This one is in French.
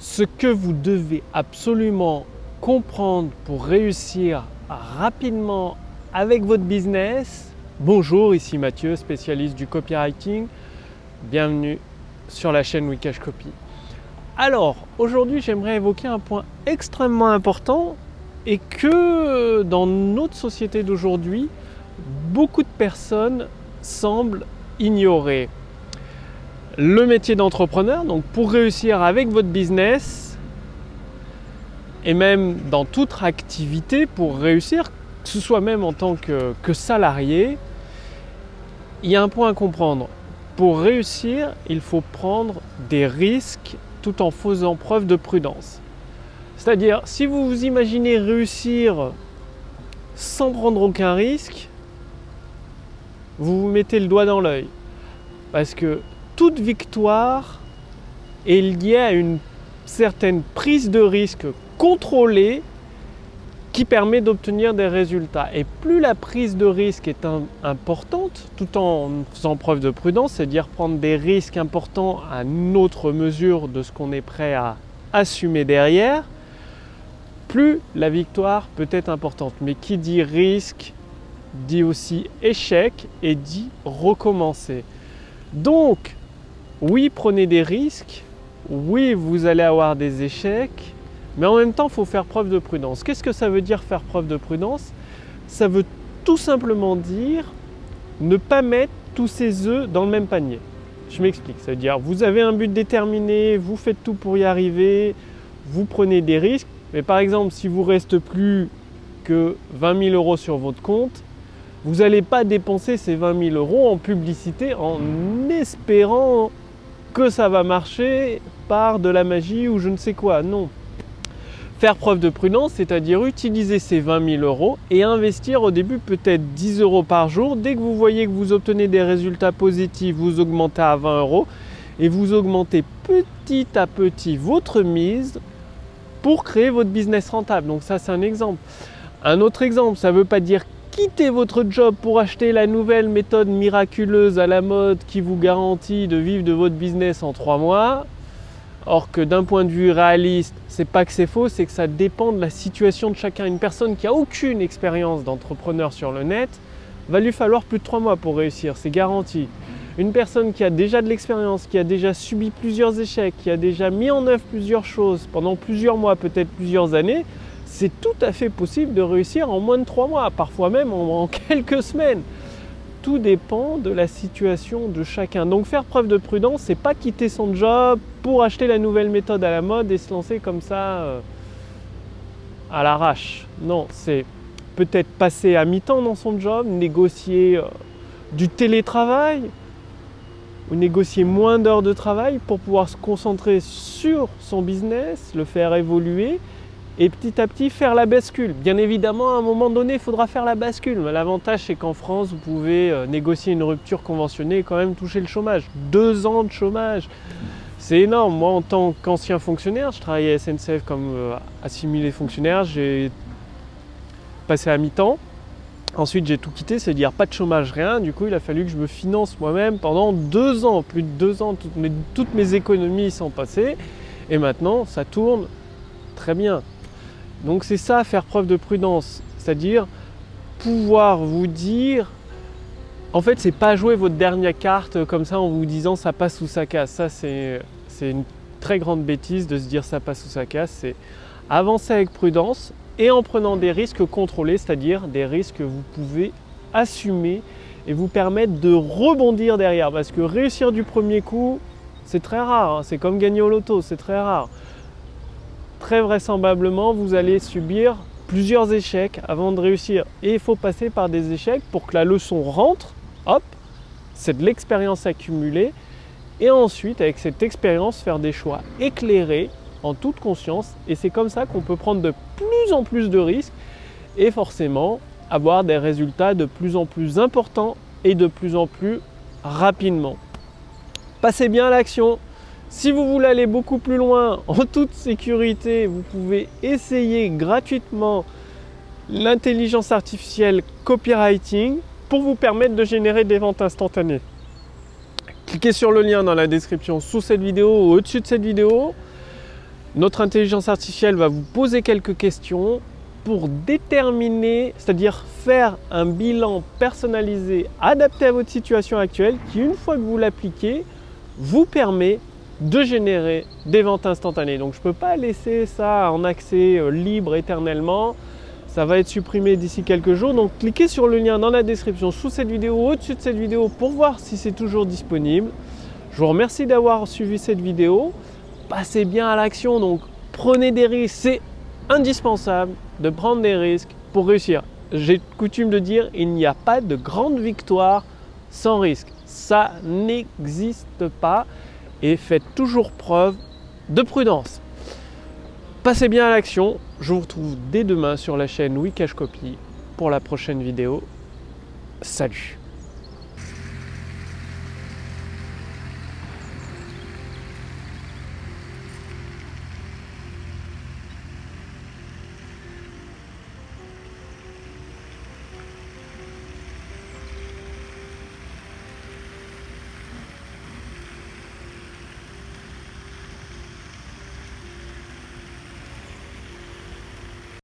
ce que vous devez absolument comprendre pour réussir rapidement avec votre business. Bonjour, ici Mathieu, spécialiste du copywriting. Bienvenue sur la chaîne Wikash Copy. Alors, aujourd'hui, j'aimerais évoquer un point extrêmement important et que dans notre société d'aujourd'hui, beaucoup de personnes semblent ignorer le métier d'entrepreneur. Donc pour réussir avec votre business et même dans toute activité, pour réussir, que ce soit même en tant que, salarié, il y a un point à comprendre. Pour réussir, il faut prendre des risques tout en faisant preuve de prudence. C'est-à-dire, si vous vous imaginez réussir sans prendre aucun risque, vous vous mettez le doigt dans l'œil. Parce que toute victoire est liée à une certaine prise de risque contrôlée qui permet d'obtenir des résultats. Et plus la prise de risque est importante, tout en faisant preuve de prudence, c'est-à-dire prendre des risques importants à notre mesure de ce qu'on est prêt à assumer derrière, plus la victoire peut être importante. Mais qui dit risque dit aussi échec et dit recommencer. Donc, oui, prenez des risques, oui, vous allez avoir des échecs, mais en même temps, il faut faire preuve de prudence. Qu'est-ce que ça veut dire faire preuve de prudence? Ça veut tout simplement dire ne pas mettre tous ses œufs dans le même panier. Je m'explique, ça veut dire vous avez un but déterminé, vous faites tout pour y arriver, vous prenez des risques, mais par exemple si vous reste plus que 20 000 euros sur votre compte, vous n'allez pas dépenser ces 20 000 euros en publicité en espérant que ça va marcher par de la magie ou je ne sais quoi. Non. Faire preuve de prudence, c'est-à-dire utiliser ces 20 000 euros et investir au début peut-être 10 euros par jour. Dès que vous voyez que vous obtenez des résultats positifs, vous augmentez à 20 euros et vous augmentez petit à petit votre mise pour créer votre business rentable. Donc ça c'est un exemple. Un autre exemple, ça ne veut pas dire quitter votre job pour acheter la nouvelle méthode miraculeuse à la mode qui vous garantit de vivre de votre business en trois mois. Or que d'un point de vue réaliste, c'est pas que c'est faux, c'est que ça dépend de la situation de chacun. Une personne qui a aucune expérience d'entrepreneur sur le net, va lui falloir plus de trois mois pour réussir, c'est garanti. Une personne qui a déjà de l'expérience, qui a déjà subi plusieurs échecs, qui a déjà mis en œuvre plusieurs choses pendant plusieurs mois, peut-être plusieurs années, c'est tout à fait possible de réussir en moins de trois mois, parfois même en, quelques semaines. Tout dépend de la situation de chacun. Donc faire preuve de prudence, c'est pas quitter son job pour acheter la nouvelle méthode à la mode et se lancer comme ça euh, à l'arrache. Non, c'est peut-être passer à mi-temps dans son job, négocier euh, du télétravail ou négocier moins d'heures de travail pour pouvoir se concentrer sur son business, le faire évoluer et petit à petit faire la bascule. Bien évidemment, à un moment donné, il faudra faire la bascule. L'avantage, c'est qu'en France, vous pouvez euh, négocier une rupture conventionnée et quand même toucher le chômage. Deux ans de chômage. C'est énorme. Moi, en tant qu'ancien fonctionnaire, je travaillais à SNCF comme euh, assimilé fonctionnaire. J'ai passé à mi-temps. Ensuite, j'ai tout quitté, c'est-à-dire pas de chômage, rien. Du coup, il a fallu que je me finance moi-même pendant deux ans, plus de deux ans. Toutes mes, toutes mes économies sont passées. Et maintenant, ça tourne très bien. Donc c'est ça, faire preuve de prudence, c'est-à-dire pouvoir vous dire, en fait, c'est pas jouer votre dernière carte comme ça en vous disant ça passe ou ça casse. Ça, c'est une très grande bêtise de se dire ça passe ou ça casse. C'est avancer avec prudence et en prenant des risques contrôlés, c'est-à-dire des risques que vous pouvez assumer et vous permettre de rebondir derrière. Parce que réussir du premier coup, c'est très rare. Hein. C'est comme gagner au loto, c'est très rare très vraisemblablement, vous allez subir plusieurs échecs avant de réussir. Et il faut passer par des échecs pour que la leçon rentre. Hop, c'est de l'expérience accumulée. Et ensuite, avec cette expérience, faire des choix éclairés, en toute conscience. Et c'est comme ça qu'on peut prendre de plus en plus de risques et forcément avoir des résultats de plus en plus importants et de plus en plus rapidement. Passez bien à l'action. Si vous voulez aller beaucoup plus loin en toute sécurité, vous pouvez essayer gratuitement l'intelligence artificielle copywriting pour vous permettre de générer des ventes instantanées. Cliquez sur le lien dans la description sous cette vidéo ou au-dessus de cette vidéo. Notre intelligence artificielle va vous poser quelques questions pour déterminer, c'est-à-dire faire un bilan personnalisé, adapté à votre situation actuelle, qui une fois que vous l'appliquez, vous permet de générer des ventes instantanées. Donc je ne peux pas laisser ça en accès euh, libre éternellement. Ça va être supprimé d'ici quelques jours. Donc cliquez sur le lien dans la description sous cette vidéo, au-dessus de cette vidéo pour voir si c'est toujours disponible. Je vous remercie d'avoir suivi cette vidéo. Passez bien à l'action. Donc prenez des risques. C'est indispensable de prendre des risques pour réussir. J'ai coutume de dire, il n'y a pas de grande victoire sans risque. Ça n'existe pas et faites toujours preuve de prudence. Passez bien à l'action. Je vous retrouve dès demain sur la chaîne Wikash Copy pour la prochaine vidéo. Salut